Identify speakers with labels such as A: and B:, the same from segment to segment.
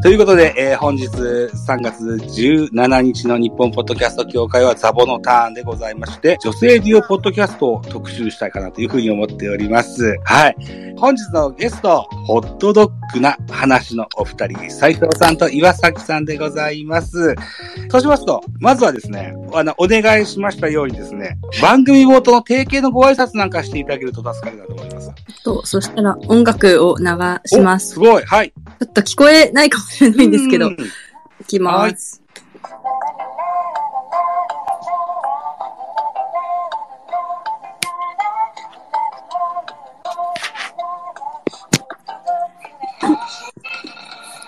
A: ということで、えー本日3月17日の日本ポッドキャスト協会はザボのターンでございまして、女性デュオポッドキャストを特集したいかなというふうに思っております。はい。本日のゲスト、ホットドッグな話のお二人、斉藤さんと岩崎さんでございます。そうしますと、まずはですね、あの、お願いしましたようにですね、番組冒頭の定型のご挨拶なんかしていただけると助かるなと思います。
B: と、そしたら音楽を流します。
A: すごい。はい。
B: ょっと聞こえないかもしれないんですけど
A: うん、
B: いきます。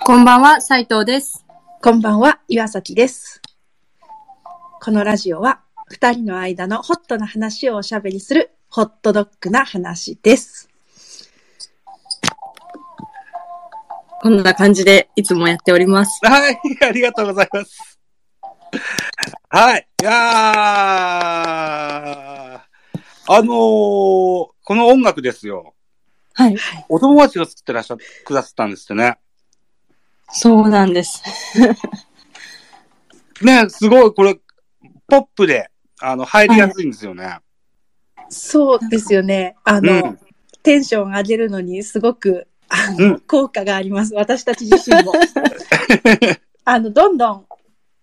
B: こんばんは、斉藤です。
C: こんばんは、岩崎です。このラジオは、二人の間のホットな話をおしゃべりする、ホットドッグな話です。
B: こんな感じでいつもやっております。
A: はい、ありがとうございます。はい、いやー、あのー、この音楽ですよ。
B: はい。
A: お友達が作ってらっしゃ、くださったんですってね。
B: そうなんです。
A: ね、すごい、これ、ポップで、あの、入りやすいんですよね。
C: そうですよね。あの、
A: うん
C: テンション上げるのにすごく、あの、
A: うん
C: 効果があります。私たち自身も。あの、どんどん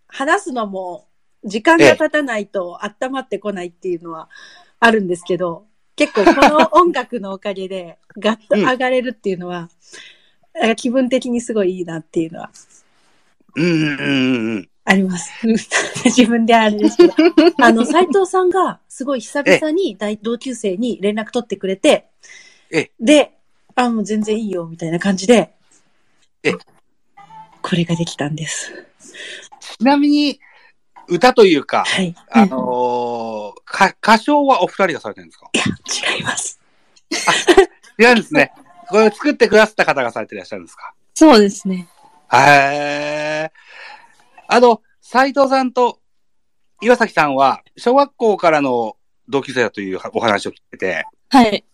C: 話すのも、時間が経たないと温まってこないっていうのはあるんですけど、結構この音楽のおかげでガッと上がれるっていうのは、なんか気分的にすごいいいなっていうのは
A: うん、うん、うんうん。
C: あります。自分であれですけど。あの、斎藤さんがすごい久々に大同級生に連絡取ってくれて、
A: え
C: で、あ、もう全然いいよ、みたいな感じで、
A: え
C: これができたんです。
A: ちなみに、歌というか、
C: はい。
A: あのー、か、歌唱はお二人がされてるんですか？
C: いや、違います。
A: 違うんですね。これ作ってくださった方がされていらっしゃるんですか？
B: そうですね。
A: へー。あの、斉藤さんと岩崎さんは、小学校からの同級生だというお話を聞いてて、
B: はい。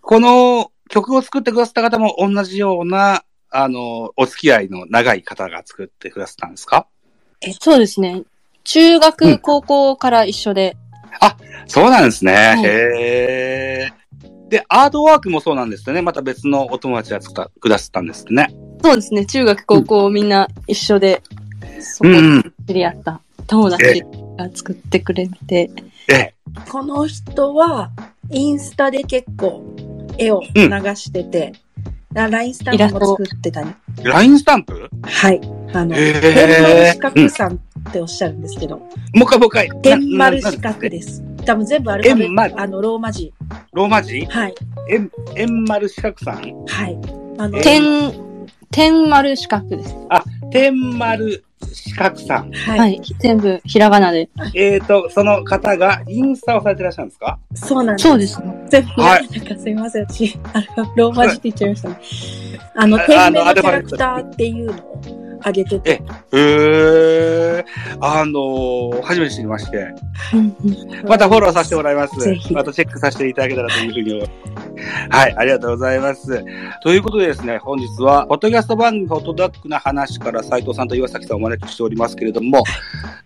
A: この曲を作ってくださった方も同じような、あの、お付き合いの長い方が作ってくださったんですか？
B: そうですね。中
A: うん
B: 学、高校から一緒で、
A: そうなんですね。
B: い
A: へー。で、アートワークもそうなんですよね。また別のお友達が作ったくださったんですね。
B: そうですね。中学、高校みんな一緒で、そこで
A: うんうん。
B: 知り合った友達が作ってくれて、
A: ええ。
C: この人は、インスタで結構絵を流してて、ラインスタンプも作ってたり。
A: ラインスタンプ？
C: はい。あの、
A: へー
C: 天丸四角さんっておっしゃるんですけど、
A: もう一回もう一回。
C: 天丸
A: な
C: 四角です。多分全部アルファベット、あの、ローマ字。
A: ローマ字？
C: はい。
A: 円、円丸四角さん？
C: はい。あの、
A: え
B: 天、天丸四角です。
A: 天丸四角さん。
C: は。
B: はいい。全部ひらがなで。
A: えーと、その方がインスタをされてらっしゃるんですか？
C: そうなんです。
B: そうですね。
C: 全部、
A: は
C: ないんかすいません。私、あのローマ字って言っちゃいましたね。あの、
A: あ
C: 天
A: あの
C: キャラクターっていうの？を上げてて。
A: へー。あのー、初めて知りまして。
B: うん
A: またフォローさせてもらいます。またチェックさせていただけたらというふうに思います。はい、ありがとうございます。ということでですね、本日は、ポッドキャスト番組、ホットダックな話から斉藤さんと岩崎さんをお招きしておりますけれども、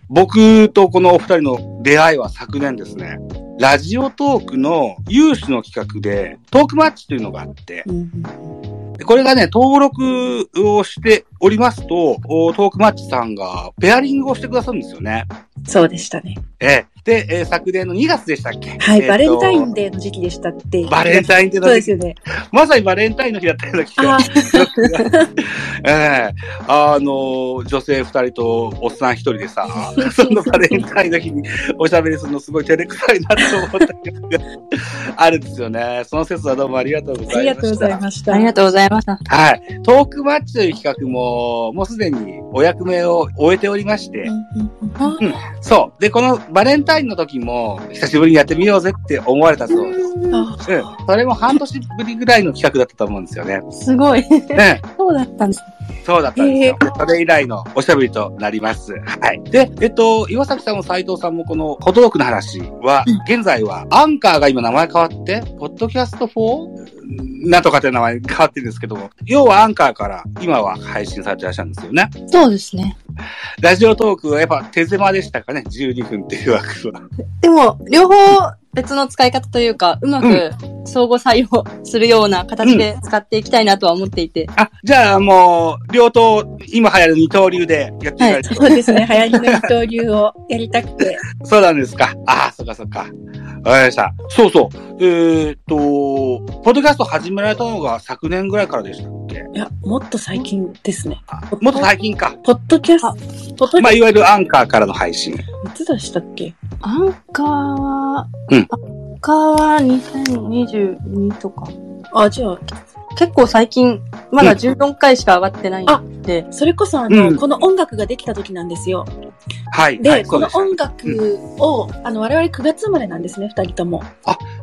A: 僕とこのお二人の出会いは昨年ですね、ラジオトークの有志の企画で、トークマッチというのがあって、
C: うん
A: でこれがね、登録をしておりますと、おトークマッチさんがペアリングをしてくださるんですよね。
C: そうでしたね。
A: ええ。で、えー昨年の2月でしたっけ？
C: はい、
A: えーと
C: バレンタインデーの時期でしたって。
A: バレンタインデーの時期
C: そうですよね。
A: まさにバレンタインの日だったような気が
C: あ。
A: ええあの、女性二人とおっさん一人でさ、そのバレンタインの日におしゃべりするのすごい照れくさいなと思った記憶があるんですよね。その説はどうもありがとうございました。
C: ありがとうございました。
B: ありがとうございました。
A: はい。トークマッチという企画も、もうすでにお役目を終えておりまして、
C: うん
A: そう。で、このバレンタインの時も、久しぶりにやってみようぜって思われたそうです。
C: うん。
A: それも半年ぶりぐらいの企画だったと思うんですよね。
B: すごい。
A: ね。
B: そうだったんです。
A: そうだったんですよ。それ以来のおしゃべりとなります。はい。で、えっと、岩崎さんも斉藤さんもこの、ホトドックの話は、現在は、アンカーが今名前変わって、ポッドキャスト 4? なんとかって名前変わってるんですけども、要はアンカーから今は配信されてらっしゃるんですよね。
B: そうですね。
A: ラジオトークはやっぱ手狭でしたかね ?12 分っていう枠は。
B: でも、両方別の使い方というか、うまく相互採用するような形で使っていきたいなとは思っていて。
A: あ、じゃあもう、両党、今流行る二刀流でやっていかないと。
C: そうですね。流行りの二刀流をやりたくて。
A: そうなんですか。ああ、そっかそっか。わかりました。そうそう。えーっと、ポッドキャスト始められたのが昨年ぐらいからでしたっけ？
C: いや、もっと最近ですね。
A: あもっと最近か。
C: ポッドキャスト、ポッドキ
A: まあ、いわゆるアンカーからの配信。
C: ト、いつでしたっけ？
B: アンカーは、
A: うん。
B: アンカーは2022とか。
C: あ、じゃあ、
B: 結構最近、まだ14回しか上がってないんで、
C: それこそあの、
A: うん
C: この音楽ができた時なんですよ。
A: はい。
C: で、
A: はい、
C: この音楽を、あの、我々9月生まれなんですね、二人とも。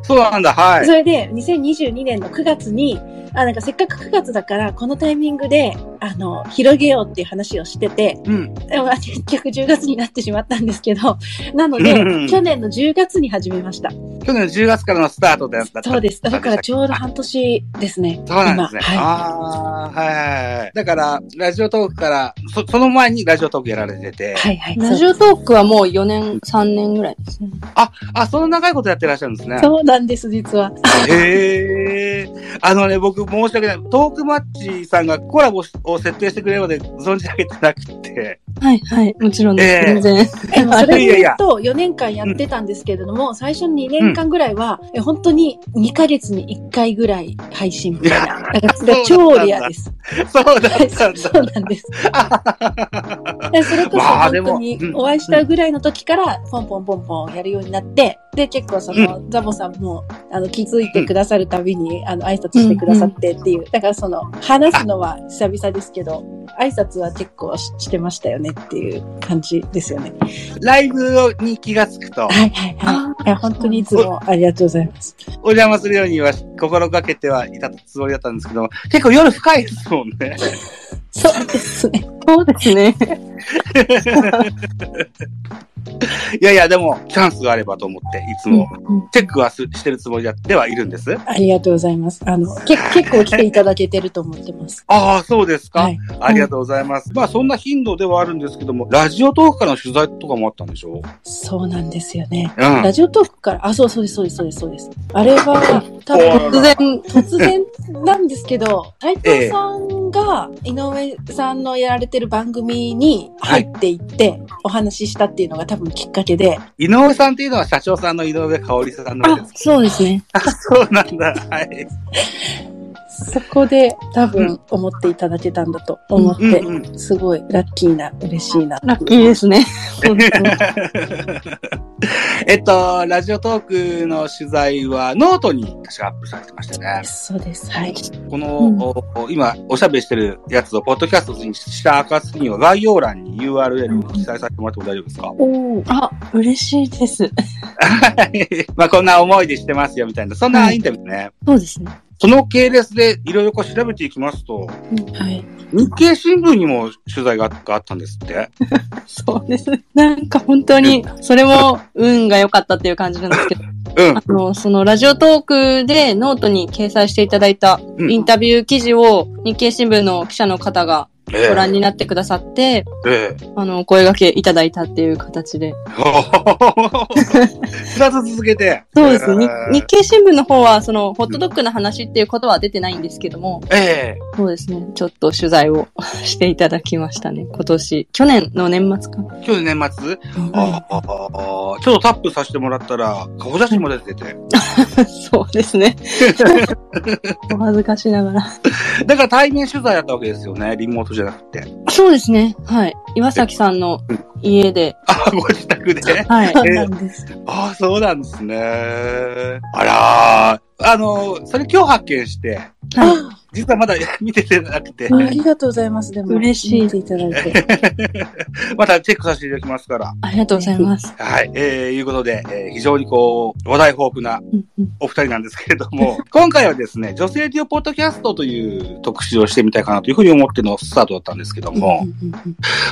A: そうなんだ、はい
C: そ。れで、2022年の9月に、あ、なんかせっかく9月だから、このタイミングで、あの、広げようっていう話をしてて、
A: うん。
C: でも結局10月になってしまったんですけど、なので
A: うん、
C: 去年の10月に始めました。
A: 去年の10月からのスタートでだった。
C: そうです。だからちょうど半年ですね。
A: そうなんですね。
C: 今は
A: ああ、はいはいはい。だから、ラジオトークから、そ、その前にラジオトークやられてて。
C: い。はいはい。
B: ラジオトークはもう4年、3年ぐらいですね。
A: あ、あ、その長いことやってらっしゃるんですね。
C: そうなんです、実は。
A: へえ。あのね、僕申し訳ない。トークマッチさんがコラボを設定してくれるまで存じ上げてなくて。
B: はい、はい、もちろんです。
A: ええ
B: 全然。
C: えそれで言うと、4年間やってたんですけれども、最初の2年間ぐらいは、え本当に2ヶ月に1回ぐらい配信みたいな。超レアです。
A: そうだ
C: はい
A: ったんだ。
C: そうなんです。で それこそ本当に
A: うん
C: お会いしたぐらいの時から、ポンポンポンポンやるようになって、で、結構その、ザボさんも、あの、気づいてくださるたびに、あの、挨拶してくださってっていう。だからその、話すのは久々ですけど、挨拶は結構ししてましたよねっていう感じですよね。
A: ライブに気がつくと、
C: はいはいはい。いや、本当にいつもありがとうございます。
A: お邪魔するようには心がけてはいたつもりだったんですけども、結構夜深いですもんね。
C: そうですね。
B: そうですね。
A: いやいや、でも、チャンスがあればと思って、いつも
B: うん
A: チェックはすしてるつもりではいるんです。
C: ありがとうございます。あの、け 結構来ていただけてると思ってます。
A: ああ、そうですか、
C: はい。
A: ありがとうございます。まあ、そんな頻度ではあるんですけども、ラジオトークからの取材とかもあったんでしょ？
C: そうなんですよね。
A: うん。
C: ラジオトークから、あ、そうそうです、そうです、そうです、そうです。あれは、多分、
B: 突然、
C: 突然なんですけど、斉藤さんが井上さんのやられてる番組に入っていって、お話ししたっていうのが多分きっかけで、
A: 井上さんっていうのは社長さんの井上香織さんの
B: あ、そうですね。
A: あ、そうなんだ。はい。
C: そこで多分思っていただけたんだと思って、
A: うんうん
C: すごいラッキーな、嬉しいな。
B: ラッキーですね。本当に
A: えっと、ラジオトークの取材はノートに確かアップされてましたね。
C: そうです。はい。
A: この、
B: うん
A: お今、おしゃべりしてるやつを、ポッドキャストにした暁には概要欄に URL を記載させてもらっても大丈夫ですか、
C: おお。
B: あ、嬉しいです。
A: は いまあ、こんな思いでしてますよ、みたいな。そんなインタビューね。
B: そうですね。
A: その系列でいろいろこう調べていきますと、
C: はい。
A: 日経新聞にも取材ががあったんですって？
B: そうです。なんか本当に、それも運が良かったっていう感じなんですけど、
A: うん
B: あ。の、そのラジオトークでノートに掲載していただいた
A: うん
B: インタビュー記事を日経新聞の記者の方が
A: え
B: ご覧になってくださって、
A: ええ
B: あの、お声掛けいただいたっていう形で。
A: 二つ 続けて。
B: そうですね。
A: ええ
B: 日日経新聞の方は、その、ホットドッグの話っていうことは出てないんですけども、
A: ええ
B: そうですね。ちょっと取材をしていただきましたね。今年。去年の年末か。
A: 去年年末？あああちょっとタップさせてもらったら、顔写真も出てて。
B: そうですね。お恥ずかしながら。
A: だから対面取材だったわけですよね。リモートじゃなくて。
B: そうですね。はい。岩崎さんの家で、
A: あ、ご自宅で？
B: はい。
C: そうなんです。
A: ああ、そうなんですね。あらーあの、それ今日発見して、
B: はい。
A: 実はまだ見ててなくて、
C: ありがとうございます。でも、
B: 嬉しい
C: 見ていただいて。
A: またチェックさせていただきますから。
B: ありがとうございます。
A: はい。えー、いうことで、えー非常にこう、話題豊富なお二人なんですけれども、今回はですね、女性デュオポッドキャストという特集をしてみたいかなというふうに思ってのスタートだったんですけども、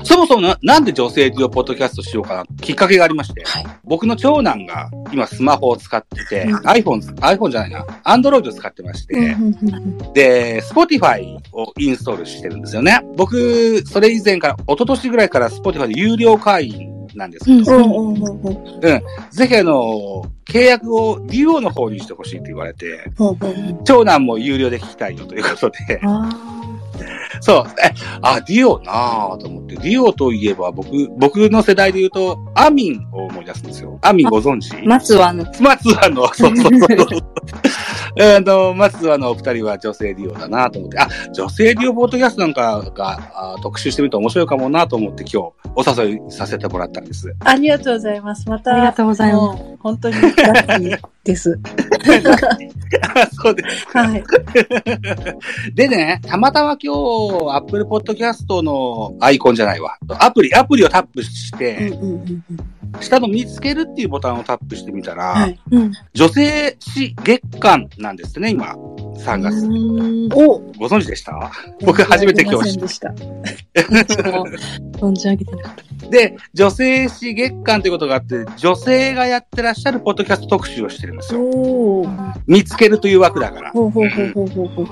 A: そもそもななんで女性デュオポッドキャストしようかな、きっかけがありまして、
C: はい
A: 僕の長男が今スマホを使ってて、
C: うん
A: iPhone、iPhone じゃないな、Android を使ってまして、
C: うんうんうん
A: で、Spotify をインストールしてるんですよね。僕、それ以前から、一昨年ぐらいから Spotify で有料会員なんですけど、
C: うん。うんうんうん。
A: ぜひあの、契約を DO の方にしてほしいって言われて、
C: うんうん
A: 長男も有料で聞きたいよということで、
B: あ
A: そう、え、あ、ディオなぁと思って、ディオといえば僕、僕の世代で言うと、アミンを思い出すんですよ。アミンご存知？
B: あ。松はあの、
A: 松はの、そうそうそう。あの、松はのお二人は女性デュオだなと思って、あ、女性デュオポッドキャストなんかがあ特集してみると面白いかもなと思って今日お誘いさせてもらったんです。
C: ありがとうございます。また、
B: ありがとうございます
C: 本当にラッキーです。
A: あそうです。
C: はい。
A: でね、たまたま今日、アップルポッドキャストのアイコンじゃないわ。アプリ、アプリをタップし
C: うん
A: て、
C: うんうんうん
A: 下の見つけるっていうボタンをタップしてみたら、
C: はい。
B: うん。
A: 女性史月間なんですね、今。3月。
B: うん
C: お
A: ご存知でした？僕初めて今日知
C: した。
B: 存じ上げてなかった。
A: で、女性誌月間ということがあって、女性がやってらっしゃるポッドキャスト特集をしてるんですよ。見つけるという枠だから。
C: ほうほうほうほうほうほう。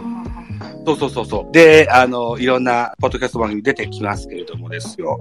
A: そうそうそうそう。で、あの、いろんなポッドキャスト番組出てきますけれどもですよ。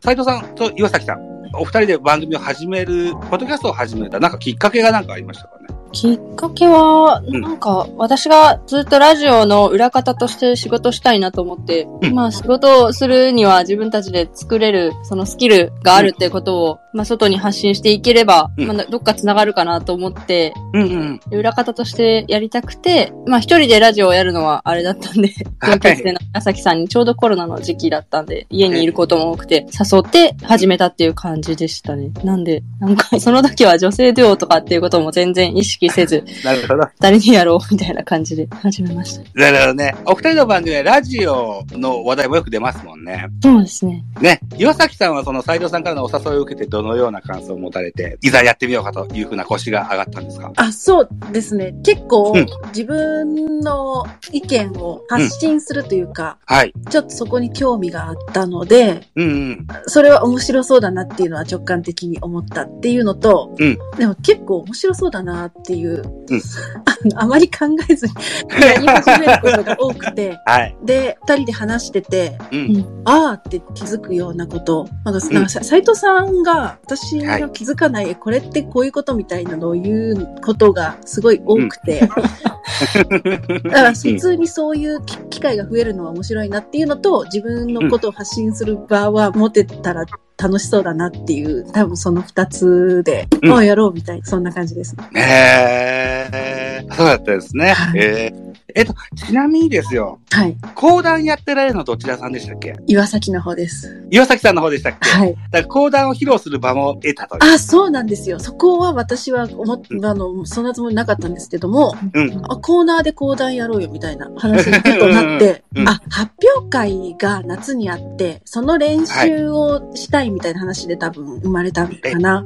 A: 斉藤さんと岩崎さん、お二人で番組を始める、ポッドキャストを始めた、なんかきっかけがなんかありましたか？ね
B: きっかけは、
A: うん。
B: なんか、私がずっとラジオの裏方として仕事したいなと思って、
A: うん。
B: まあ仕事をするには自分たちで作れる、そのスキルがあるってことを、まあ外に発信していければ、
A: うん。
B: まあどっか繋がるかなと思って、
A: うんうん。
B: 裏方としてやりたくて、まあ一人でラジオをやるのはあれだったんで、
A: はい。
B: 同級生の朝木さんにちょうどコロナの時期だったんで、家にいることも多くて、誘って始めたっていう感じでしたね。なんで、なんかその時は女性デュオとかっていうことも全然意識せず、
A: なるほど。
B: 誰にやろうみたいな感じで始めました。
A: なるほどね。お二人の番組はラジオの話題もよく出ますもんね。
B: そうですね。
A: ね。岩崎さんはその斉藤さんからのお誘いを受けてどのような感想を持たれて、いざやってみようかというふうな腰が上がったんですか？
C: あ、そうですね。結構、
A: うん
C: 自分の意見を発信するというか、
A: はい。
C: ちょっとそこに興味があったので、
A: うんうん。
C: それは面白そうだなっていうのは直感的に思ったっていうのと、
A: うん
C: でも結構面白そうだなっていう、
A: うん。
C: あのあまり考えずに やり始めることが多くて、
A: はい。
C: で、二人で話してて、
A: うん。
C: あーって気づくようなこと。なんか、
A: うん。
C: なんかさ斉藤さんが、私が気づかない、えこれってこういうことみたいなのを言うことがすごい多くて、だから普通にそういう機機会が増えるのは面白いなっていうのと、自分のことを発信する場は持てたら楽しそうだなっていう、多分その二つで、
A: うん
C: ああ、やろうみたいな、そんな感じです。
A: へえー、そうだったですね。
C: はい
A: えーえっと、ちなみにですよ、
C: はい。
A: 講談やってられるのどちらさんでしたっけ？
C: 岩崎の方です。
A: 岩崎さんの方でしたっけ？
C: はい。
A: だから講談を披露する場も得たという。
C: あ、そうなんですよ。そこは私は思っあの、そんなつもりなかったんですけども、
A: うん。
C: あコーナーで講談やろうよみたいな話になって、
A: うん
C: あ、発表会が夏にあって、その練習をしたいみたいな話で多分生まれたのかな。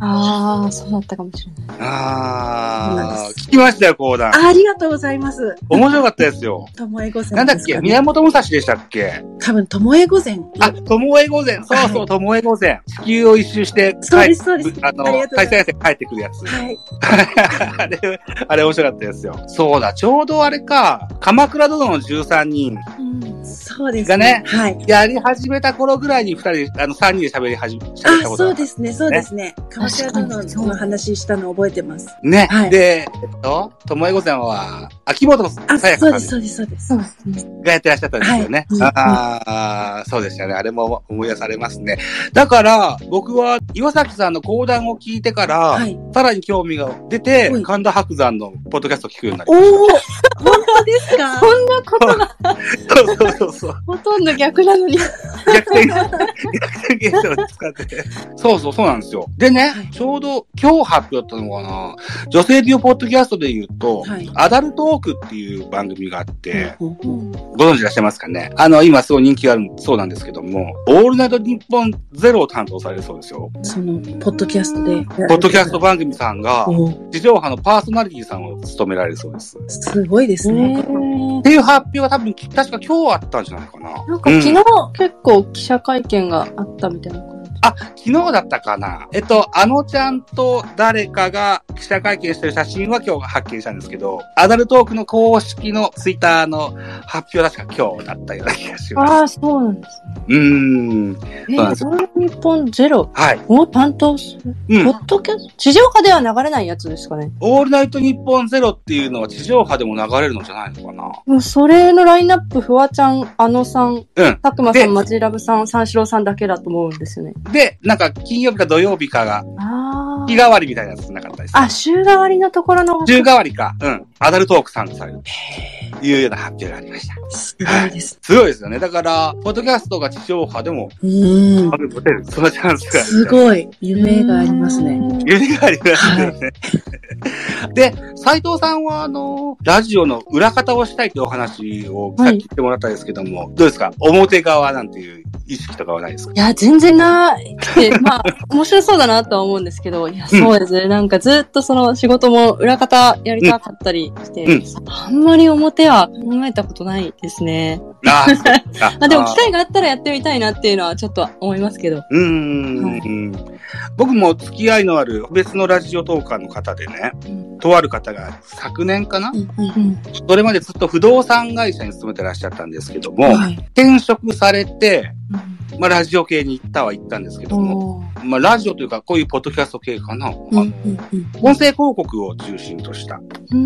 B: ああ、そうだったかもしれない。
A: あー、
C: です
A: 聞きましたよ、講談。
C: あありがとうございます。
A: 面白かったですよ。
C: ともえ御前。
A: なんだっけ？源武蔵でしたっけ？
C: 多分、ともえ御前。
A: あ、ともえ御前。そうそう、
C: はい
A: ともえ御前。地球を一周して、
C: そうですそうです
A: あの
C: ありがとう、ございます
A: 対戦戦帰ってくるやつ。
C: はい。
A: あれ、あれ面白かったですよ。そうだ、ちょうどあれか、鎌倉殿の13人
C: うん、そうです
A: がね
C: はい。
A: やり始めた頃ぐらいに二人、あの、三人で喋り始め、喋った
C: あ、
A: ことが
C: そうですね、そうですね。鎌倉殿の話したの覚えてます。
A: ね。
C: はい
A: で、えっと、ともえ御前は、秋元
C: あ、そうです、そうです、そうです。
B: そうですね。
A: がやってらっしゃったんですよね。
C: はい
A: ああ、そうでしたね。あれも思い出されますね。だから、僕は岩崎さんの講談を聞いてから、
C: はい。
A: さらに興味が出て
C: はい、
A: 神田伯山のポッドキャストを聞くようになり
C: お
A: まし
C: お本 当ですか？
B: そんなことが
A: た。そうそうそうそう。
B: ほとんど逆なのに。
A: 逆転、逆転現象を使ってて。そうそう、そうなんですよ。でね、
C: はい
A: ちょうど今日発表だったのかな、女性デュオポッドキャストで言うと、
C: はい
A: アダルトークっていう番組があって、ご存知いらっしゃいますかね？あの、今すごい人気があるそうなんですけども、オールナイトニッポンゼロを担当されるそうですよ。
C: その、ポッドキャストで。
A: ポッドキャスト番組さんが、
C: お
A: 地上波のパーソナリティさんを務められるそうです。
C: すごいです
B: へ
C: ね。
B: ー
A: っていう発表が多分、確か今日あったんじゃないかな。
B: なんか昨日結構記者会見があったみたいな。
A: あ、昨日だったかな。えっと、あのちゃんと誰かが記者会見してる写真は今日発見したんですけど、アダルトークの公式のツイッターの発表は確か今日だったような気がします。
B: ああ、そうなんですね。
A: うーん。
B: えー、それ日本ゼロ？
A: はい。
B: を担当する、
A: うん
B: ポ。ッドキャスト？地上波では流れないやつですかね。
A: オールナイトニッポンゼロっていうのは地上波でも流れるのじゃないのかな。
B: もうそれのラインナップ、フワちゃん、あのさん、
A: うん。で
B: たくまさん、マジラブさん、三四郎さんだけだと思うんですよね。
A: で、なんか金曜日か土曜日かが
B: あ
A: 日替わりみたいなやつなかったです。
B: あ、週替わりのところの。
A: 週替わりか。うん。アダルトーク参加される。というような発表がありました。
C: すごいです。
A: すごいですよね。だから、ポッドキャストが地上波でも、
C: うん
A: あ。る持てる。そのチャンスが。
C: すごい。夢がありますね。
A: 夢がありますよね。で、斉藤さんは、あの、ラジオの裏方をしたいというお話をさっき言ってもらったんですけども、どうですか？表側なんていう意識とかはないですか？
B: いや、全然なくて、まあ、面白そうだなとは思うんですけど、いや、そうですね。なんかずっとその仕事も裏方やりたかったりして、
A: うん
B: あんまり表は考えたことないですね。
A: あ あ
B: まあでも機会があったらやってみたいなっていうのはちょっと思いますけど。
A: うーん、僕も付き合いのある別のラジオトーカーの方でね、とある方が昨年かな、
C: うん
B: うん。
A: それまでずっと不動産会社に勤めてらっしゃったんですけども、
C: はい。
A: 転職されて、まあラジオ系に行ったは行ったんですけども、まあラジオというかこういうポッドキャスト系かな、
C: うんうん
A: 音声広告を中心とした。
B: う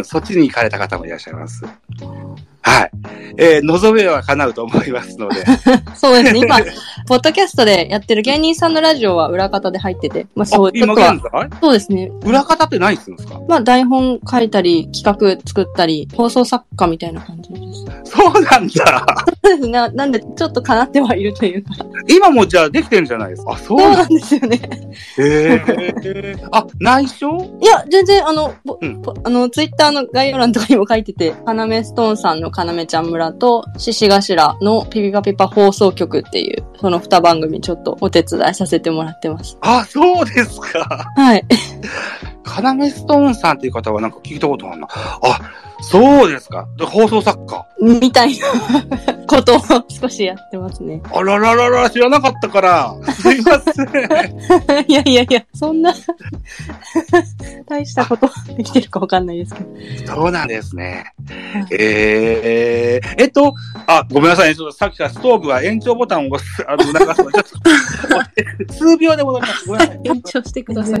B: ん、
A: そっちに行かれた方もいらっしゃいます。はい。えー、望めは叶うと思いますので、
B: そうですね。今、ポッドキャストでやってる芸人さんのラジオは裏方で入ってて、まあそう、ちょ
A: 今
B: っとそうですね。
A: 裏方って何するんですか
B: まあ台本書いたり、企画作ったり、放送作家みたいな感じです。
A: そうなんだ。
B: そうですね。なんで、ちょっと叶ってはいるというか。
A: 今もじゃあできてるんじゃないですかあ、そうなん
B: ですよね。
A: へえ。あ、内緒？
B: いや、全然、あの、ぼ
A: うん
B: ぼあの、ツイッターの概要欄とかにも書いてて、かなめストーンさんのかなめちゃん村と、獅子頭のピピパピパ放送局っていう、その二番組ちょっとお手伝いさせてもらってます。
A: あ、そうですか。
B: はい。
A: カナメストーンさんっていう方はなんか聞いたことあるな。あ、そうですか。で放送作家。
B: みたいなことを少しやってますね。
A: あらららら、知らなかったから。すいません。
B: いやいやいや、そんな、大したことできてるかわかんないですけど。
A: そうなんですね。えええっと、あ、ごめんなさいね。ちょっとさっきからストーブは延長ボタンを押す、あの、促すの。ちょっと、数秒で戻ります。ごめんなさい。
C: 延長してください。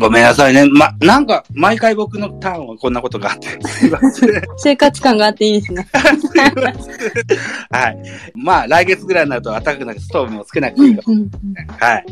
A: ごめんなさいね。ま、なんか、毎回僕のターンはこんなことがあって。
B: 生活感があっていいですね。
A: はい。まあ、来月ぐらいになると暖かくなってストーブもつけなくていいかも
B: うん
A: はい。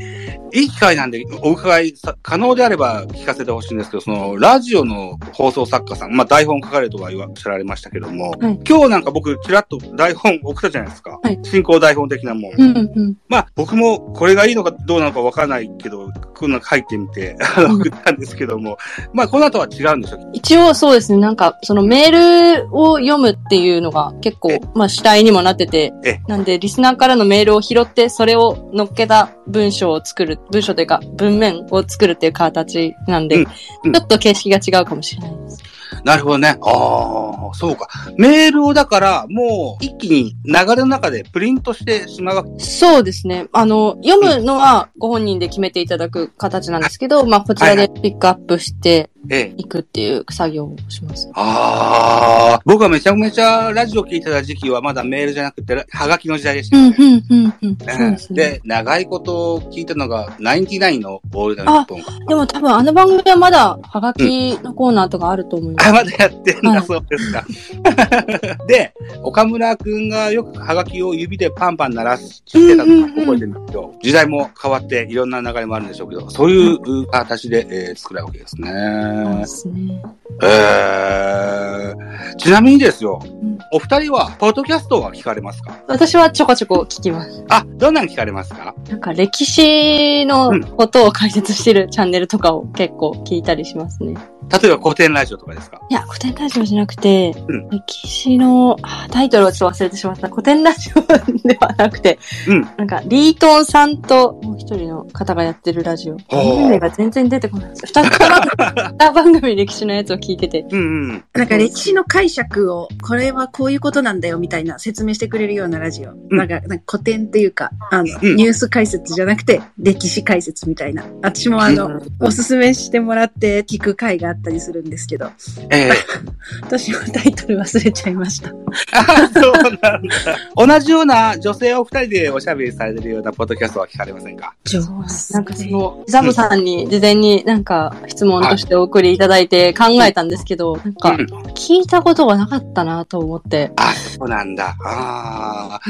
A: いい機会なんで、お伺いさ、可能であれば聞かせてほしいんですけど、その、ラジオの放送作家さん、まあ、台本書かれるとは言わ、おっしゃられましたけども、
B: はい
A: 今日なんか僕、ちらっと台本送ったじゃないですか。
B: はい
A: 進行台本的なもん。
B: うんうん
A: まあ、僕もこれがいいのかどうなのかわからないけど、こんなの書いてみて、送ったん。ですけども、まあ、この後は違うんでしょう。
B: 一応そうですね、なんか、そのメールを読むっていうのが結構
A: え、
B: まあ主体にもなってて。
A: え、
B: なんでリスナーからのメールを拾って、それを乗っけた文章を作る、文章というか文面を作るっていう形なんで、
A: うん。うん。
B: ちょっと形式が違うかもしれないです。
A: なるほどね。ああ、そうか。メールをだから、もう一気に流れの中でプリントしてしまうわけ。
B: そうですね。あの、読むのはご本人で決めていただく形なんですけど、まあこちらでピックアップして
A: ええ。
B: いくっていう作業をします。
A: ああ、僕はめちゃめちゃラジオ聞いてた時期はまだメールじゃなくて、はがきの時代でした
B: うん、
A: よね。
B: うん、うん、うん。ですね。
A: で、長いこと聞いたのが、ナインティナインのオールナイトニッポンか。
B: でも多分あの番組はまだハガキのコーナーとかあると思います。
A: あ、まだやってんだ、
B: はい
A: そうですか。で、岡村くんがよくハガキを指でパンパン鳴らしてたのを覚えてるんですけど、時代も変わっていろんな流れもあるんでしょうけど、そういう形で、えー作られるわけですね
B: で。すね。
A: えー、ちなみにですよ、
B: ん
A: お二人は、ポッドキャストは聞かれますか？
B: 私はちょこちょこ聞きます。
A: あ、どんなの聞かれますか？
B: なんか歴史のことを解説してるチャンネルとかを結構聞いたりしますね。
A: 例えば古典ラジオとかですか？
B: いや、古典ラジオじゃなくて、
A: うん
B: 歴史の、あタイトルをちょっと忘れてしまった。古典ラジオではなくて、
A: うん
B: なんか、リートンさんともう一人の方がやってるラジオ。名が全然出てこないです。二つ二番組歴史のやつを聞いてて。
A: うんうん。
C: なんか歴史の解釈を、これはこういうことなんだよみたいな説明してくれるようなラジオ。なんか、なんか古典っていうか、あの、
A: うん
C: ニュース解説じゃなくて、歴史解説みたいな。私もあの、
B: うん
C: おすすめしてもらって聞く回があったりするんですけど、
A: ええ
C: 私はタイトル忘れちゃいました。
A: あそうなんだ。同じような女性お二人でおしゃべりされてるようなポッドキャストは聞かれませんか？
C: 上
B: なんかその、ザボさんに事前になんか質問としてお送りいただいて考えたんですけど、なんか
A: うん
B: 聞いたことがなかったなと思って
A: あ、そうなんだ。ああ。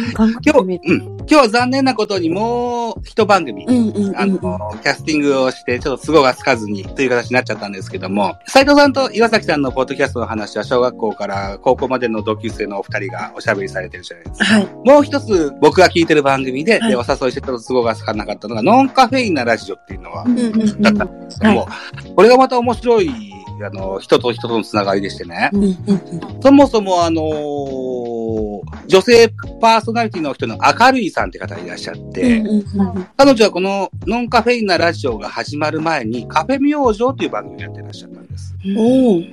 A: 今日。うん。今日は残念なことにもう一番組、
C: うんうん
A: あの。キャスティングをして、ちょっと都合がつかずにという形になっちゃったんですけども、斉藤さんと岩崎さんのポッドキャストの話は小学校から高校までの同級生のお二人がおしゃべりされてるじゃないですか。
C: はい。
A: もう一つ僕が聞いてる番組で、
C: はい
A: でお誘いしてちょっと都合がつかなかったのが、ノンカフェインなラジオっていうのは、だったんですけども、これがまた面白い、あの、人と人とのつながりでしてね。そもそもあのー女性パーソナリティの人の明るいさんって方がいらっしゃって、彼女はこのノンカフェインなラジオが始まる前にカフェ明星という番組をやってらっしゃったんです。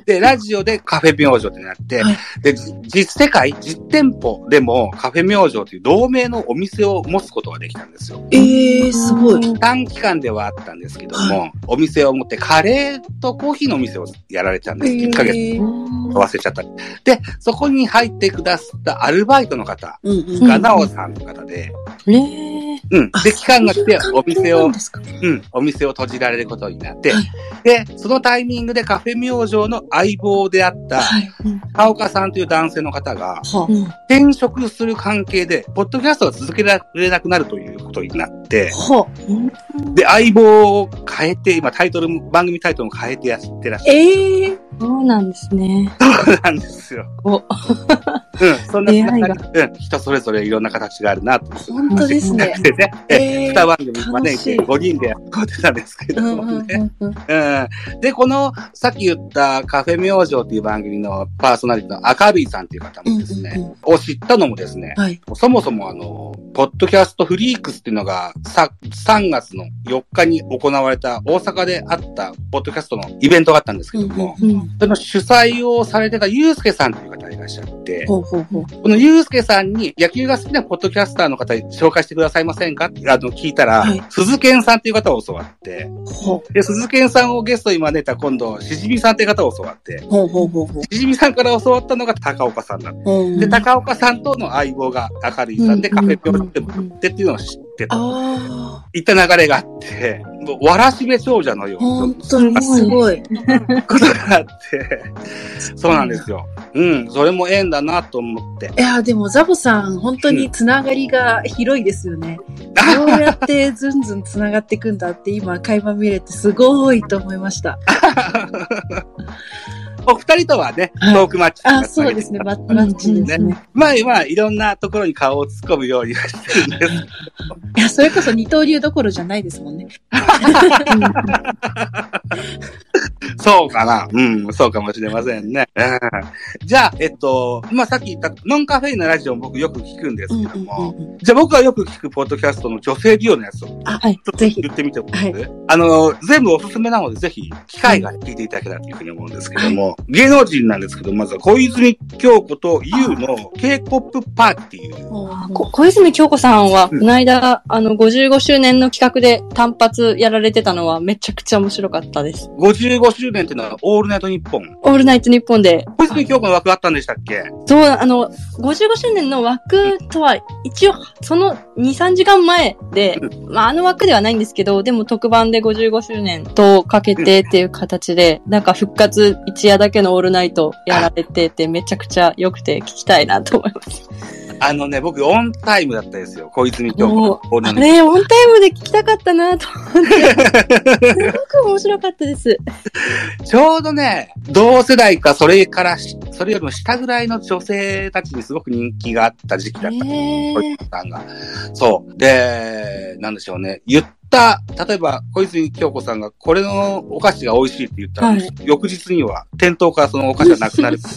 A: で、ラジオでカフェ明星ってなって、
C: はい
A: で、じ実世界、実店舗でもカフェ明星という同名のお店を持つことができたんですよ。
C: ええー、すごい。
A: 短期間ではあったんですけども、お店を持ってカレーとコーヒーのお店をやられてたんです。1ヶ月
C: えー
A: 忘れちゃった。で、そこに入ってくださったアルバイトの方
C: うんうん。
A: が、なおさんという方で、
B: ね
A: うん。で、期間が来て、お店を
C: そうなん、
A: お店を閉じられることになって
C: はい、
A: で、そのタイミングでカフェ明星の相棒であった、
C: はい。
A: 川岡さんという男性の方が、
C: は
B: うん。
A: 転職する関係で、ポッドキャストが続けられなくなるということになって、
C: は
A: で、相棒を変えて、今タイトルも、番組タイトルも変えてやってらっしゃる。
C: ええー、
B: そうなんですね。
A: そうなんですよ。
B: お、
A: うん、そんな
B: 出会いが
A: うん、人それぞれいろんな形があるな、と
C: 本当ですね
A: 話になってね。え
C: えー
A: 二番組まで
C: 楽しい
A: 5人でやってたんですけど
C: うんうん
A: もね。
C: うんうん。
A: うん で、この、さっき言ったカフェ明星っていう番組のパーソナリティの明るいさんっていう方もですね、
C: うんうん
A: を知ったのもですね、
C: はい。
A: そもそもあの、ポッドキャストフリークスっていうのが、さ、3月の4日に行われた大阪であったポッドキャストのイベントがあったんですけども、
C: うん
B: うん。
A: その主催をされてたゆうすけさんという方がいらっしゃって、
C: ほうほうほう。
A: このゆうすけさんに野球が好きなポッドキャスターの方に紹介してくださいませんかってあの聞いたら、
C: はい
A: 鈴健さんっていう方を教わって、
C: ほ
A: で、鈴健さんをゲストに招いた今度、しじみさんっていう方を教わって、
C: うほうほうほうほう。
A: しじみさんから教わったのが高岡さんだった。
C: うん
A: で、高岡さんとの相棒が明るいさんで
B: うん
A: カフェピョンってもってっていうのを知ってた。
C: あ
A: いった流れがあって、もうわらしべ長者のよ
C: あ、
A: うな
C: 本当にすごい。
A: ことがあって、そうなんですよ。うん、それも縁だなと思って。
C: いや、でもザボさん、本当につながりが広いですよね。どうやってずんずんつながっていくんだって今、会話見れてすごいと思いました。
A: お二人とはね、
C: はい
A: トークマッチとか
C: あ、そうですね。ママッチですね。
A: まあまあ、いろんなところに顔を突っ込むようにはしてるんです。
C: いや、それこそ二刀流どころじゃないですもんね。
A: そうかな。うん、そうかもしれませんね。うん、じゃあ、えっと、まあさっき言ったノンカフェインのラジオも僕よく聞くんですけども、
C: うん。
A: じゃあ僕がよく聞くポッドキャストの女性デュオのやつを
C: あ、
B: はい
A: ちょっと
C: ぜひ
A: 言ってみてもらって、
C: は
A: あの、全部おすすめなので、ぜひ、機会が聞いていただけたらというふうに思うんですけども、芸能人なんですけど、まずは小泉京子と YOU の K-POP パーティー。
B: こ小泉京子さんは、
A: うん
B: この間、あの、55周年の企画で単発やられてたのはめちゃくちゃ面白かったです。
A: 55周年っていうのは、オールナイトニッポン。
B: オールナイトニッポンで、
A: 小泉京子の枠あったんでしたっけ？
B: そう、あの、55周年の枠とは、一応、その2、3時間前で、まあ、あの枠ではないんですけど、でも特番で55周年とかけてっていう形で、なんか復活一夜だけのオールナイトやられてて、めちゃくちゃ良くて聞きたいなと思います。
A: あのね、僕オンタイムだったですよ。小泉京
B: も
A: 子の。
B: うあれ、オンタイムで聞きたかったなと思って。すごく面白かったです。
A: ちょうどね、同世代か、それからし、それよりも下ぐらいの女性たちにすごく人気があった時期だった。小泉さんが。そう。で、なんでしょうね。言った、例えば、小泉京子さんが、これのお菓子が美味しいって言ったら、
B: はい
A: 翌日には、店頭からそのお菓子がなくなる。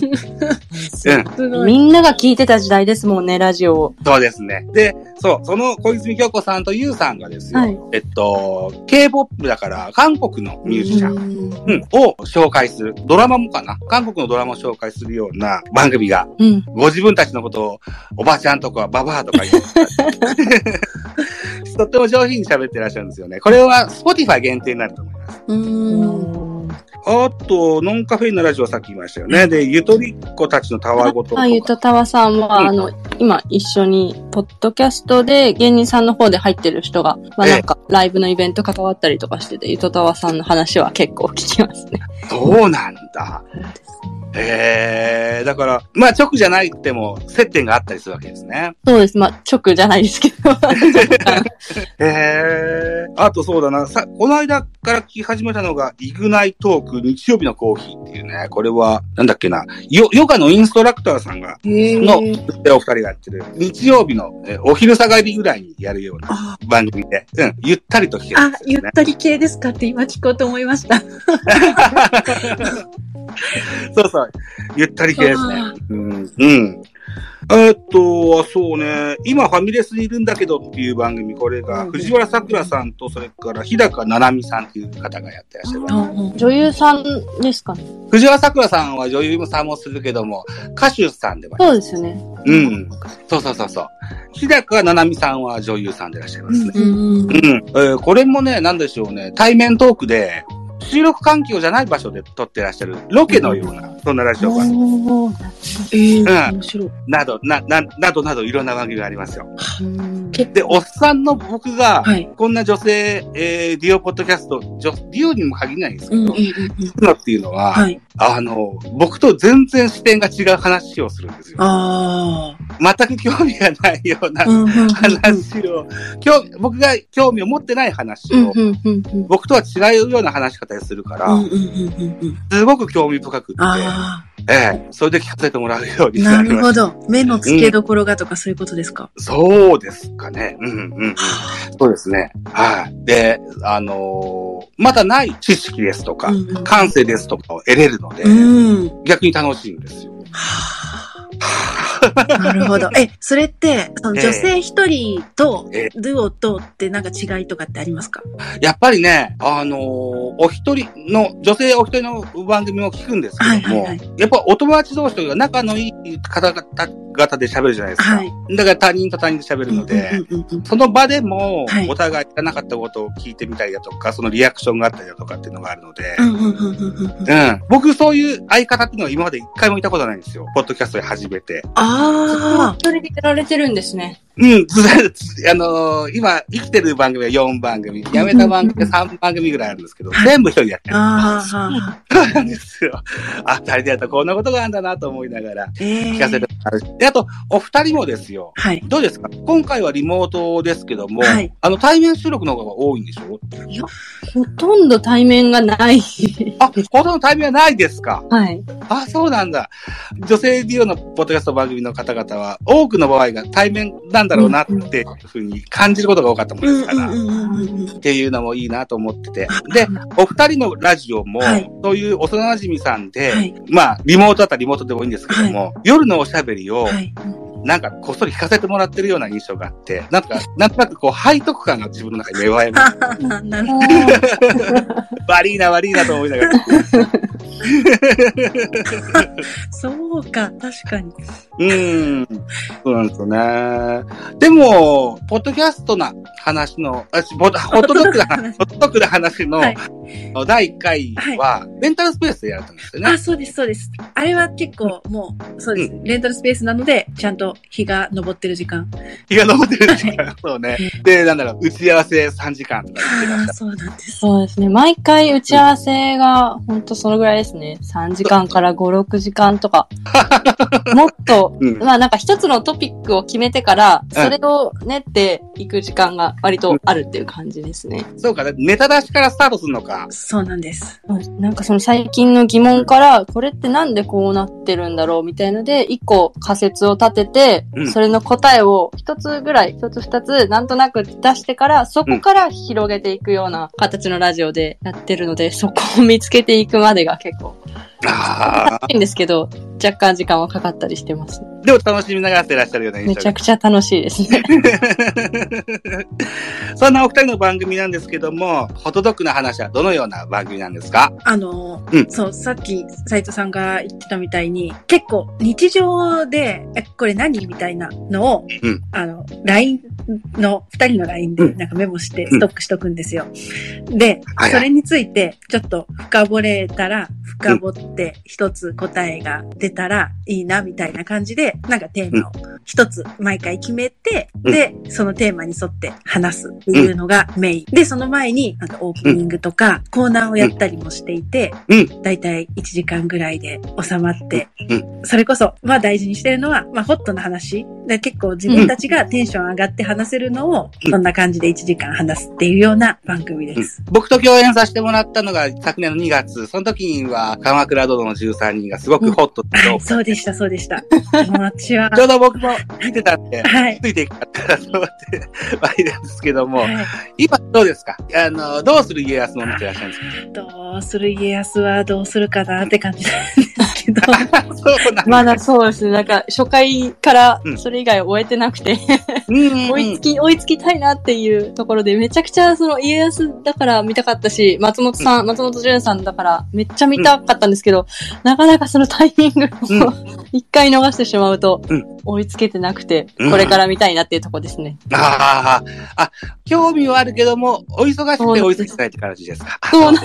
A: うん。
B: みんなが聞いてた時代ですもんね、ラジオを。
A: そうですね。で、そう、その小泉京子さんとユウさんがですよ、
B: はい
A: えっと、K-POP だから、韓国のミュージシャン、
B: ン。
A: うん、を紹介する。ドラマもかな？韓国のドラマを紹介するような番組が、
B: うん。
A: ご自分たちのことを、おばちゃんとかババアとか言う。とっても上品に喋ってらっしゃるんですよね。これは Spotify 限定になると思います。
C: うーん。
A: あと、ノンカフェインのラジオさっき言いましたよね。で、ゆとりっ子たちのたわごととか。
B: あ、ゆとたわさんは、
A: うん
B: あの、今一緒に、ポッドキャストで芸人さんの方で入ってる人が、まあ
A: ええ
B: なんか、ライブのイベント関わったりとかしてて、ゆとたわさんの話は結構聞きますね。
A: そうなんだ。へえ、だから、まあ直じゃないくても接点があったりするわけですね。
B: そうです。まあ、直じゃないですけど。
A: へえ。あとそうだな、さ、この間から聞き始めたのが、イグナイトーク日曜日のコーヒーっていうね、これは、なんだっけな、ヨヨガのインストラクターさんが、
C: へ
A: の、
C: ー
A: お二人がやってる、日曜日の、えお昼下がりぐらいにやるような
C: あ
A: 番組で、うん、ゆったりと聞けるん
C: あ。ゆったり系ですかって今聞こうと思いました。
A: そうそう。ゆったり系ですね
C: あ。
A: うん。うん。えっとは、そうね、今ファミレスにいるんだけどっていう番組、これが、
C: うん
A: 藤原さくらさんと、それから日高七海さんっていう方がやってらっしゃる。
B: 女優さんですかね。
A: 藤原さくらさんは女優もさんもするけども、歌手さんでも
B: そう。ですよね。
A: うん。そうそうそうそう。日高七海さんは女優さんでいらっしゃいますね。
C: うん
A: うん。えーこれもね、なんでしょうね、対面トークで、収録環境じゃない場所で撮ってらっしゃる、ロケのような、そんなラジオ番組
C: えー、
A: うん
C: 面白い。
A: など、な、な、などなどいろんな番組がありますよ。
C: 結
A: で、おっさんの僕が、
C: はい。
A: こんな女性、えー、ディオポッドキャスト、女ディオにも限らないんですけど、
C: うんうんうん
A: っていうのは、
C: はい。
A: あの、僕と全然視点が違う話をするんですよ。
C: あ
A: 全く興味がないような。話を、興味僕が興味を持ってない話を、
B: うんうんうんうん。
A: 僕とは違うような話し方をするから、
C: うんうんうんうんうん。
A: すごく興味深くって、
C: あ
A: ええそれで聞かせてもらうよう
C: あ。
A: に
C: な。るほど。目の付けどころがとかそういうことですか？
A: そうですかね。うんうんうん。そうですね。はい。で、あのーまだない知識ですとか、
C: うんうん
A: 感性ですとかを得れるので、
C: うん。
A: 逆に楽しいんですよ。
C: なるほど。え、それって、その
A: ええ。
C: 女性一人と
A: ええ、
C: デュオとってなんか違いとかってありますか？
A: やっぱりね、あのーお一人の、女性お一人の番組を聞くんですけども、
C: はいはいは
A: やっぱお友達同士というか仲のいい方々々で喋るじゃないですか。
C: はい。
A: だから他人と他人で喋るので、その場でも
C: はい、
A: お互い知らなかったことを聞いてみたりだとか、そのリアクションがあったりだとかっていうのがあるので。僕、そういう相方っていうのは今まで一回もいたことないんですよ。ポッドキャストで始めて。
C: あ
B: 一人でやられてるんですね。
A: うん、あのー今、生きてる番組は4番組、辞めた番組が3番組ぐらいあるんですけど、
C: はい
A: 全部一人でやって
C: あ。
A: る。そうなんですよ。あ、二人でやったらこんなことがあるんだなと思いながら
C: ええ
A: 聞かせてもらう。で、あと、お二人もですよ。
C: はい。
A: どうですか？今回はリモートですけども、
C: はい
A: あの、対面収録の方が多いんでしょ？
B: ほとんど対面がない。
A: あ、ほとんど対面はないですか？
B: はい。
A: あ、そうなんだ。女性ディオのポッドキャスト番組の方々は、多くの場合が対面なんだろうなっていうふうに感じることが多かったも
C: ん
A: ですから。っていうのもいいなと思ってて。で、お二人のラジオも、
C: はい
A: そういう幼馴染さんで、
C: はい
A: まあ、リモートだったらリモートでもいいんですけども、夜のおしゃべりを、
C: はい。
A: なんかこっそり聞かせてもらってるような印象があって、なんか、なんとなくこう、背徳感が自分の中に芽生えます。
C: あ なるほど。
A: 悪いな悪いなと思いながら。
C: そうか、確かに。
A: うん。そうなんですよね。でも、ポッドキャストな話の、あホットホットドッグな話、ホットドッグな話の、
C: はい
A: 第1回は、レンタルスペースでやったんですよね。
C: あ、そうです、そうです。あれは結構もう、そうです。レンタルスペースなので、ちゃんと日が昇ってる時間。
A: 日が昇ってるんですから、そうね。で、なんだろう、打ち合わせ3時間とか言ってま
C: ああ、
A: した。
C: そうなんです。
B: そうですね。毎回打ち合わせが、ほんとそのぐらいですね。3時間から5、6時間とか。もっと、
A: うん
B: まあなんか一つのトピックを決めてから、それを練っていく時間が割とあるっていう感じですね。
A: そうか、ネタ出しからスタートするのか。
C: そうなんです。
B: なんかその最近の疑問から、これってなんでこうなってるんだろうみたいので、一個仮説を立てて、
A: うん
B: それの答えを一つぐらい、一つ二つなんとなく出してから、そこから広げていくような形のラジオでやってるので、そこを見つけていくまでが結構
A: ああ。
B: いいんですけど、若干時間はかかったりしてます。
A: でも楽しみながらやってらっしゃるような印象
B: めちゃくちゃ楽しいですね。
A: そんなお二人の番組なんですけども、ホットドッグの話はどのような番組なんですか？
C: あの、
A: うん。
C: そう、さっき斉藤さんが言ってたみたいに、結構日常で、え、これ何みたいなのを、
A: うん。
C: あの、LINE の、二人の LINE で
A: うん。
C: なんかメモしてストックしとくんですよ。で、
A: はいはい。
C: それについてちょっと深掘れたら、深掘って一つ答えが出たらいいなみたいな感じで、なんかテーマを。一つ毎回決めて、
A: うん
C: で、そのテーマに沿って話すっていうのがメイン。で、その前に、なんかオープニングとか、コーナーをやったりもしていて、
A: うん。
C: だいたい1時間ぐらいで収まって、
A: う
C: それこそ、まあ大事にしてるのは、まあホットな話。で結構自分たちがテンション上がって話せるのを、
A: うん
C: そんな感じで1時間話すっていうような番組です。
A: 僕と共演させてもらったのが昨年の2月。その時には、鎌倉殿の13人がすごくホットで、
C: はい、そうでした、そうでした。私は
A: ちょ、うど僕も見てたんで、
C: はい。
A: ついていくかったらと思って、まあいるんですけども、
C: はい。
A: 今どうですか？あの、どうする家康を見てらっしゃるんです
C: どうする家康はどうするかなって感じなんですけど。
A: か そうなん
B: まだそうですね。なんか初回から
A: うん。
B: それ以外終えてなくて、
A: うん
B: 追いつき、追いつきたいなっていうところで、めちゃくちゃその家康だから見たかったし、松本さん、松本潤さんだからめっちゃ見たかったんですけど、なかなかそのタイミング
A: うん。
B: を 一回逃してしまうと
A: うん、
B: 追いつけてなくて、
A: うん
B: これから見たいなっていうところですね。
A: ああ、あ、興味はあるけども、お忙しくて追いつきたいって感じですか？
B: そうなん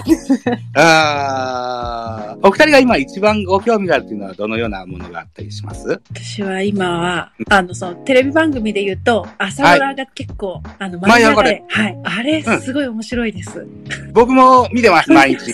A: ああ、お二人が今一番ご興味があるっていうのはどのようなものがあったりします？
C: 私は今は、あの、その、テレビ番組で言うと、朝ドラが結構、あの、
A: 舞い上がれ
C: はい。あれ、
A: うん
C: すごい面白いです。
A: 僕も見てます、毎日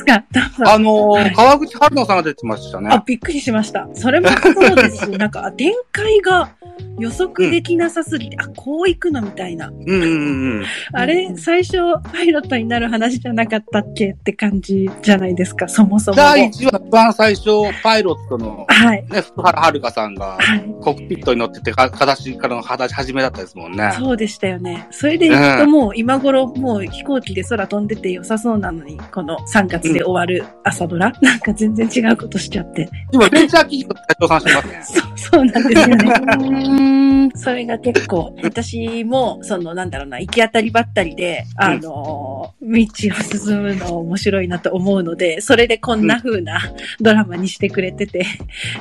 A: あのー、
C: はい
A: 川口春奈さんが出てました
C: あ
A: ね。、
C: びっくりしました。それもそうですし、なんか、展開がう。予測できなさすぎて、あ、こう行くのみたいな。
A: うんうんうん。
C: あれ、最初、パイロットになる話じゃなかったっけって感じじゃないですか、そもそも。
A: 第1話、一番最初、パイロットの、
C: はい。
A: ね、福原遥さんが、
C: はい。
A: コックピットに乗ってて、か形からの話始めだったですもんね。
C: そうでしたよね。それで言うともう今頃もう飛行機で空飛んでて良さそうなのに、この3月で終わる朝ドラ、なんか全然違うことしちゃって。
A: 今、ベンチャー企業と社長さんしてますね。
C: そう、そうなんですよね。
B: うん。
C: それが結構、私も、その、なんだろうな、行き当たりばったりで、あの、道を進むの面白いなと思うので、それでこんな風なドラマにしてくれてて、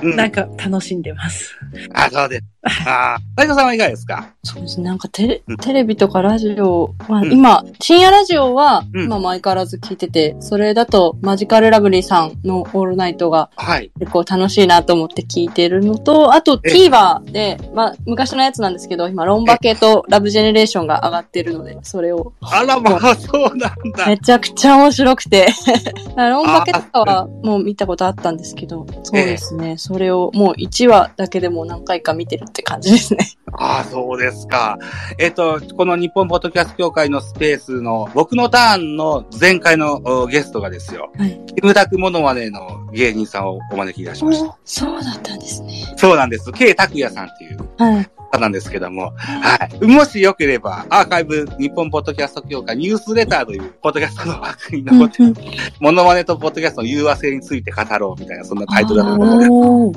A: うん。
C: なんか楽しんでます。
A: あ、そうです。ああ。斉藤さんはいかがですか？
B: そうですね。なんかテレ
A: うん
B: テレビとかラジオは、
A: うん
B: 今、深夜ラジオは、
A: うん
B: まあ相変わらず聞いてて、それだとマジカルラブリーさんのオールナイトが
A: はい。
B: 結構楽しいなと思って聞いてるのと、あと
A: え
B: TVer で、まあ昔のやつなんですけど、今ロンバケとラブジェネレーションが上がってるので、それを
A: あらまあ、そうなんだ。
B: めちゃくちゃ面白くて。ロンバケとかはもう見たことあったんですけど、そうですね。それをもう1話だけでも何回か見てるって感じですね。
A: ああ、そうですか。えっ、と、この日本ポッドキャスト協会のスペースの僕のターンの前回のおゲストがですよ。
B: はい。
A: キムタクモノマネの芸人さんをお招きいたしました。
B: そうだったんですね。
A: そうなんです。K 拓也さんっていう
B: はい。
A: 方なんですけども、はい。もしよければ、アーカイブ日本ポッドキャスト協会ニュースレターというポッドキャストの枠に残って、
B: うん
A: モノマネとポッドキャストの融和性について語ろうみたいな、そんなタイトルだと思うので、も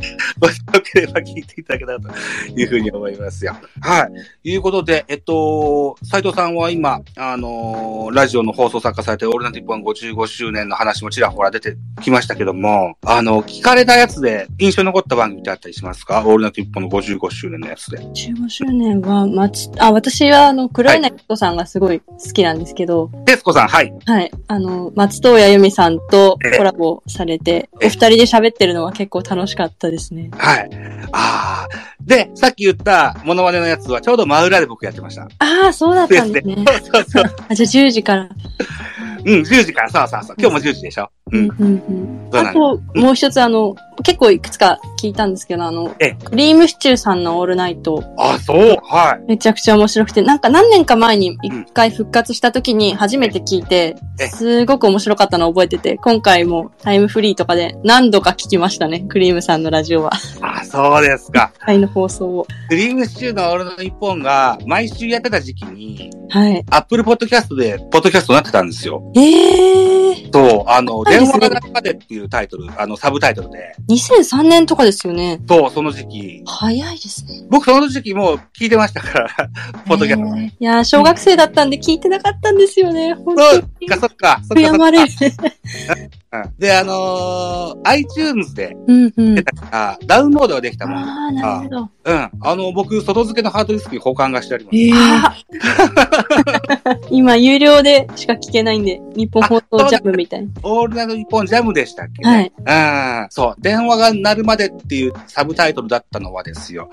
A: しよければ聞いていただけたらというふうに思いますよ。はい。いうことで、えっと、斉藤さんは今、あのーラジオの放送作家されて、オールナイト日本55周年の話もちらほら出てきましたけども、あの、聞かれたやつで印象に残った番組ってあったりしますか？オールナイト日本の55周年のやつで。
B: 15周年は、まち、あ、私は、あの、黒柳人さんがすごい好きなんですけど、
A: テスコさん、はい。
B: はい。あの、松任谷由実さんとコラボされて、
A: え
B: お二人で喋ってるのは結構楽しかったですね。
A: はい。ああ。で、さっき言ったモノマネのやつはちょうど真裏で僕やってました。
B: ああ、そうだったんですね。
A: そうそうそう。
B: あ、じゃあ10時から。
A: うん、10時から、そうそうそう。今日も10時でしょ。う
B: うん
A: ん。
B: うんうんあと、もう一つあの、結構いくつか聞いたんですけど、あの
A: ええ、
B: クリームシチューさんのオールナイト、
A: あ、そう。はい。
B: めちゃくちゃ面白くて、なんか何年か前に一回復活した時に初めて聞いて
A: ええ、
B: すごく面白かったのを覚えてて、今回もタイムフリーとかで何度か聞きましたね、クリームさんのラジオは。
A: あ、そうですか。
B: 回の放送を。
A: クリームシチューのオールナイトニッポンが毎週やってた時期に、
B: はい。
A: アップルポッドキャストで、ポッドキャストになってたんですよ。
B: えー、
A: そう、あの、電話が中でっていうタイトル、あの、サブタイトルで。
B: 2003年とかですよね。
A: そう、その時期。
B: 早いですね。
A: 僕その時期もう聞いてましたから、ポッドキャスト。
B: えーいやー、小学生だったんで聞いてなかったんですよね。本当に。
A: か、そっか、そっか、
B: 悔やまれる。
A: で、あのー iTunes でダウンロードができたもん。
B: ああ、なるほど。
A: うん。あの、僕、外付けのハードディスクに交換がしてあります。
C: えー
B: 今、有料でしか聞けないんで、日本放送ジャムみたいな。
A: オールナイトニッポンジャムでしたっけね。うん。そう。電話が鳴るまでっていうサブタイトルだったのはですよ。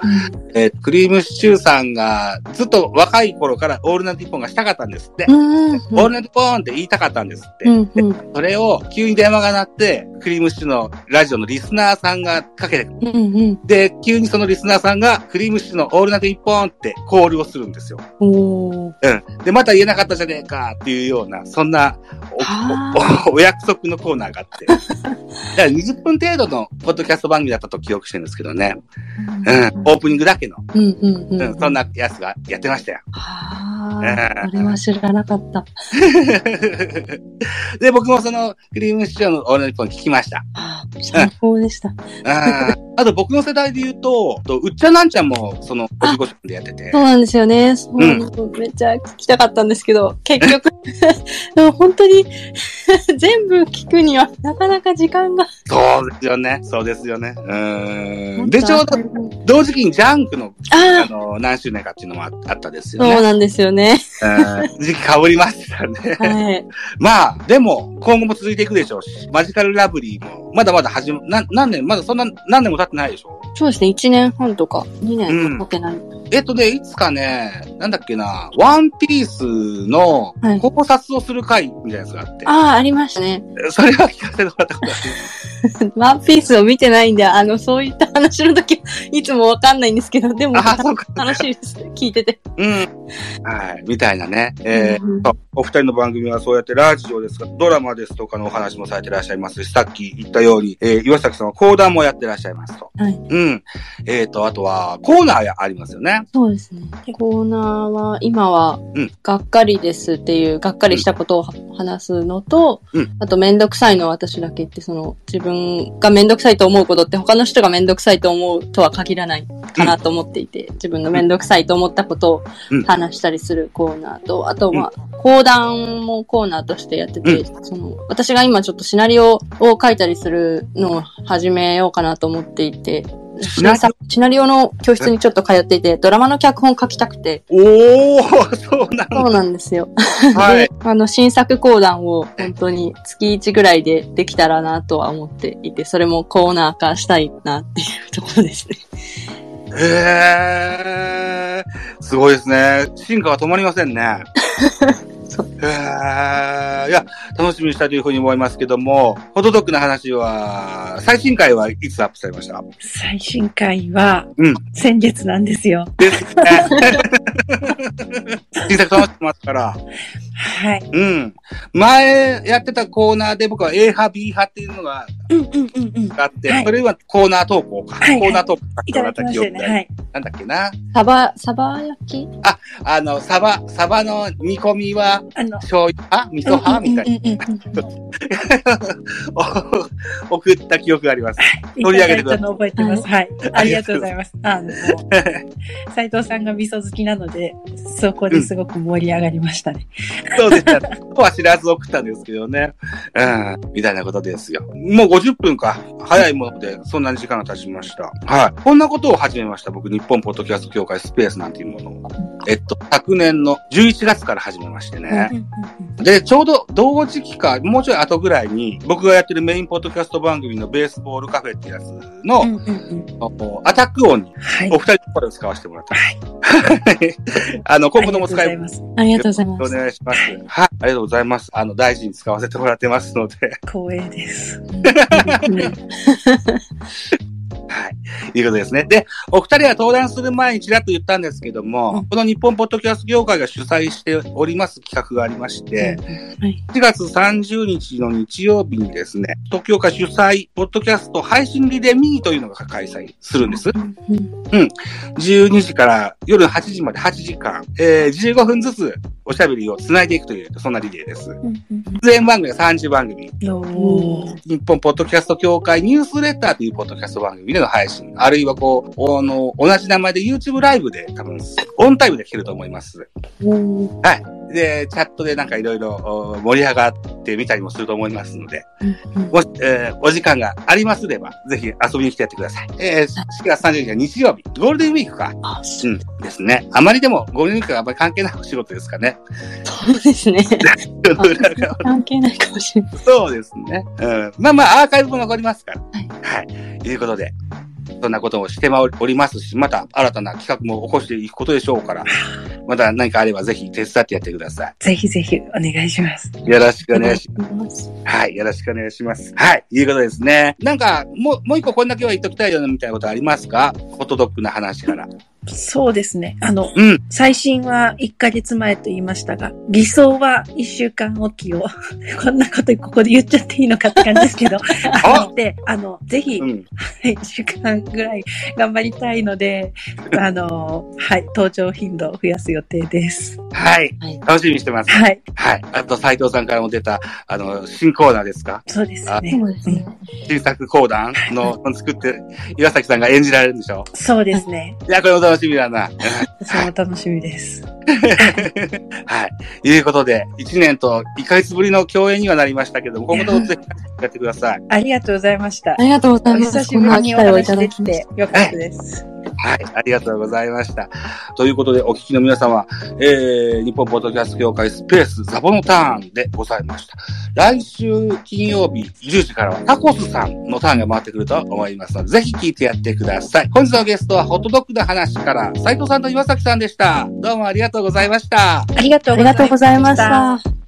A: えークリームシチューさんがずっと若い頃からオールナイトニッポンがしたかったんですって。
B: うんうん。
A: オールナイトニッポンって言いたかったんですって。
B: うんうん。
A: それを急に電話が鳴って、クリームシチューのラジオのリスナーさんがかけてくる。
B: うんうん。
A: で、急にそのリスナーさんがクリームシチューのオールナイトニッポンってコールをするんですよ。うん。で、また言えなかったじゃねえかっていうような、そんな
B: は
A: おお お約束のコーナーがあって。だから20分程度のポッドキャスト番組だったと記憶してるんですけどね。うん。オープニングだけの。
B: うんうんう
A: うんん。そんなやつがやってましたよ。
B: は
A: うん
B: あ。それは知らなかった。
A: で、僕もその、クリームシチューのオールナイト聞きました。
B: あー最高でした。
A: あと僕の世代で言うと、とうっちゃなんちゃんも、その、55分でやってて
B: そう。なんですよね。そう
A: うん
B: めっちゃ聞きたかったんですけど、結局、でも本当に全部聞くにはなかなか時間が。
A: そうですよね。そうですよね。うん。で、ちょうど、同時期にジャンクの、
B: あ
A: の、何周年かっていうのもあったです、よね。
B: そうなんですよね。
A: 時期被りましたね。
B: はい。
A: まあ、でも、今後も続いていくでしょうし、マジカルラブリーも、まだまだ始ま、な、何年、まだそんな、何年も経ってないでしょ？
B: そうですね。1年半とか2年経ってない。
A: えっとね、いつかね、なんだっけな、ワンピースの
B: はい
A: 考察をする回みたいなやつがあって、
B: ああ、ありましたね。
A: それは聞かせてもらったことある。
B: ワンピースを見てないんで、あの、そういった話の時、いつもわかんないんですけど、でも、
A: あ、そうか。
B: 楽しいです。聞いてて。
A: うん。はい。みたいなね。えーお二人の番組はそうやってラジオですとか、ドラマですとかのお話もされてらっしゃいますし、さっき言ったように、えー岩崎さんは講談もやってらっしゃいますと。
B: はい。
A: うん。えっ、と、あとは、コーナーやありますよね。
B: そうですね。コーナーは、今は
A: うん、
B: がっかりですっていう、がっかりしたことをは話すのと、
A: うん
B: あと、めんどくさいのは私だけって、その、自分がめんどくさいと思うことって、他の人がめんどくさいと思うとは限らないかなと思っていて、自分のめんどくさいと思ったことを
A: うん
B: 話したりするコーナーと、あと、まあ、講談もコーナーとしてやってて、その、私が今ちょっとシナリオを書いたりするのを始めようかなと思っていて、
A: シナリオ？
B: シナリオの教室にちょっと通っていて、ドラマの脚本書きたくて、
A: おー、そうなんだ。
B: そうなんですよ。
A: はい
B: で。、あの、新作講談を本当に月1ぐらいでできたらなとは思っていて、それもコーナー化したいなっていうところですね。
A: へー。すごいですね。進化が止まりませんね。
B: そう
A: へー。いや、楽しみにしたいというふうに思いますけども、ホットドッグの話は、最新回はいつアップされました？
C: 最新回は
A: うん、
C: 先月なんですよ。
A: ですね。新作楽しんでますから。
C: はい。
A: うん。前やってたコーナーで僕は A 派 B 派っていうのが
C: うんうんうんうん。
A: あって、
C: はい
A: それはコーナー投稿か。
C: はいはい
A: コーナー投稿
C: いただきましたよね。はい。
A: なんだっけな？
B: サバ、サバ焼き？
A: あの、サバ、サバの煮込みは
C: あの、
A: 醤油派？味噌派？みたいな。送った記憶があります。取り上げてください
C: 覚えてます。はい。ありがとうございます。あの、斉藤さんが味噌好きなので、そこですごく盛り上がりましたね。
A: そうですね。とは知らず送ったんですけどね。うん。みたいなことですよ。もう50分か。早いもので、そんなに時間が経ちました。はい。こんなことを始めました。僕、日本ポッドキャスト協会スペースなんていうものを。えっと、昨年の11月から始めましてね。で、ちょうど同時期か、もうちょい後ぐらいに、僕がやってるメインポッドキャスト番組のベースボールカフェってやつの、アタック音に。お二人の声を使わせてもらってます。あの、今後とも使います。
B: ありがとうございます。
A: お願いします。はい。ありがとうございます。あの、大事に使わせてもらってますので。
C: 光栄です。
A: はい。いうことですね。で、お二人は登壇する前にちらっと言ったんですけども、
B: うん
A: この日本ポッドキャスト業界が主催しております企画がありまして、
B: はい。
A: 7月30日の日曜日にですね、東京会主催、ポッドキャスト配信リレーミーというのが開催するんです。
B: うん
A: 12時から夜8時まで8時間、えー、15分ずつおしゃべりを繋いでいくという、そんなリレーです。出演番組が30番組。日本ポッドキャスト協会ニュースレターというポッドキャスト番組での配信。あるいはこう、あの、同じ名前で YouTube ライブで多分、オンタイムで聞けると思います。はい。で、チャットでなんかいろいろ盛り上がってみたりもすると思いますので、
B: うんうん
A: もし、えーお時間がありますれば、ぜひ遊びに来てやってください。えー、4月30日は日曜日、ゴールデンウィークか。
B: あ、
A: うん。ですね。あまりでも、ゴールデンウィークがあまり関係ないお仕事ですかね。
B: そうですね。関係ないかもしれない。
A: そうですね。うん。まあまあ、アーカイブも残りますから。
B: はい。
A: はい。いうことで、そんなことをしておりますし、また新たな企画も起こしていくことでしょうから、また何かあればぜひ手伝ってやってくださ
C: ぜひぜひお願いします。
A: い。よろしくお願いします。はい。よろしくお願いします。はい。いうことですね。なんか、もう、もう一個こんだけは言っときたいよなみたいなことありますか？ホットドッグな話から。
C: そうですね。あの、
A: うん。
C: 最新は1ヶ月前と言いましたが、理想は1週間おきを、こんなことここで言っちゃっていいのかって感じですけど、あので、あの、ぜひ、
A: うん。
C: 1週間ぐらい頑張りたいので、あの、はい、登場頻度を増やす予定です。
A: はい。
B: はい。
A: 楽しみにしてます。
C: はい、
A: はい。あと、斉藤さんからも出た、あの、新コーナーですか？
C: そうですね。
B: そうですね。
A: 新作講談の、作って、岩崎さんが演じられるんでしょ？
C: そうですね。
A: いや、これも楽しみだな。
C: それも楽しみです。
A: はい。いうことで、1年と1ヶ月ぶりの共演にはなりましたけども、今後ともぜひやってください。
C: ありがとうございました
B: あ。りがとうござ
C: お
B: います。
C: 久しぶりにお話でき
B: て
C: よかったです。
A: はい。ありがとうございました。ということで、お聞きの皆様、えー、日本ポッドキャスト協会スペースザボのターンでございました。来週金曜日10時からはタコスさんのターンが回ってくると思いますので、ぜひ聞いてやってください。本日のゲストはホットドッグの話から斉藤さんと岩崎さんでした。どうもありがとうございました。
C: ありがとう
B: ありがとうございました。